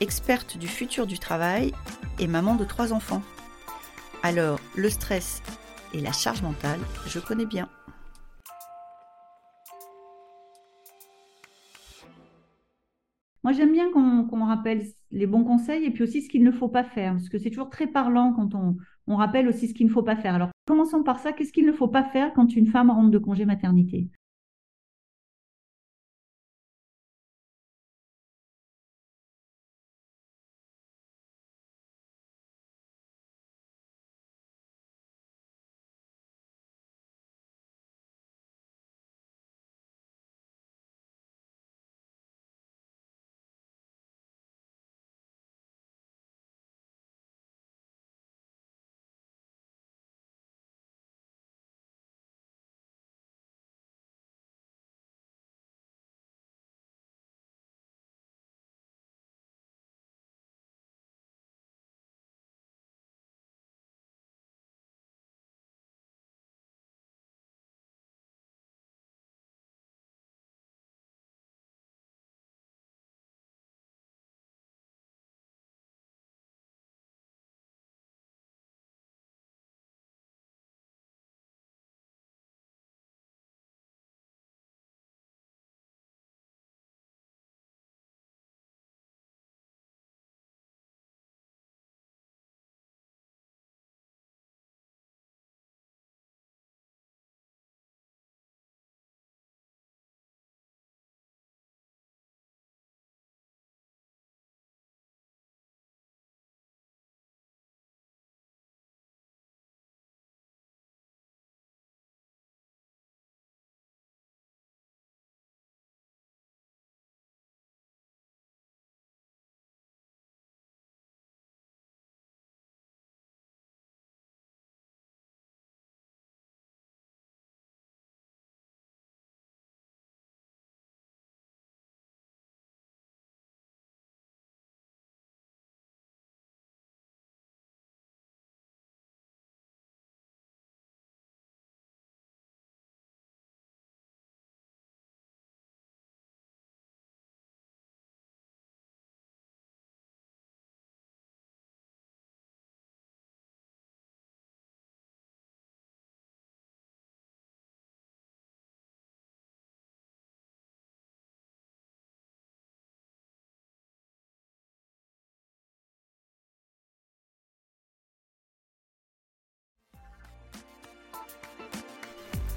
experte du futur du travail et maman de trois enfants. Alors, le stress et la charge mentale, je connais bien. Moi, j'aime bien qu'on rappelle les bons conseils et puis aussi ce qu'il ne faut pas faire, parce que c'est toujours très parlant quand on, on rappelle aussi ce qu'il ne faut pas faire. Alors, commençons par ça. Qu'est-ce qu'il ne faut pas faire quand une femme rentre de congé maternité?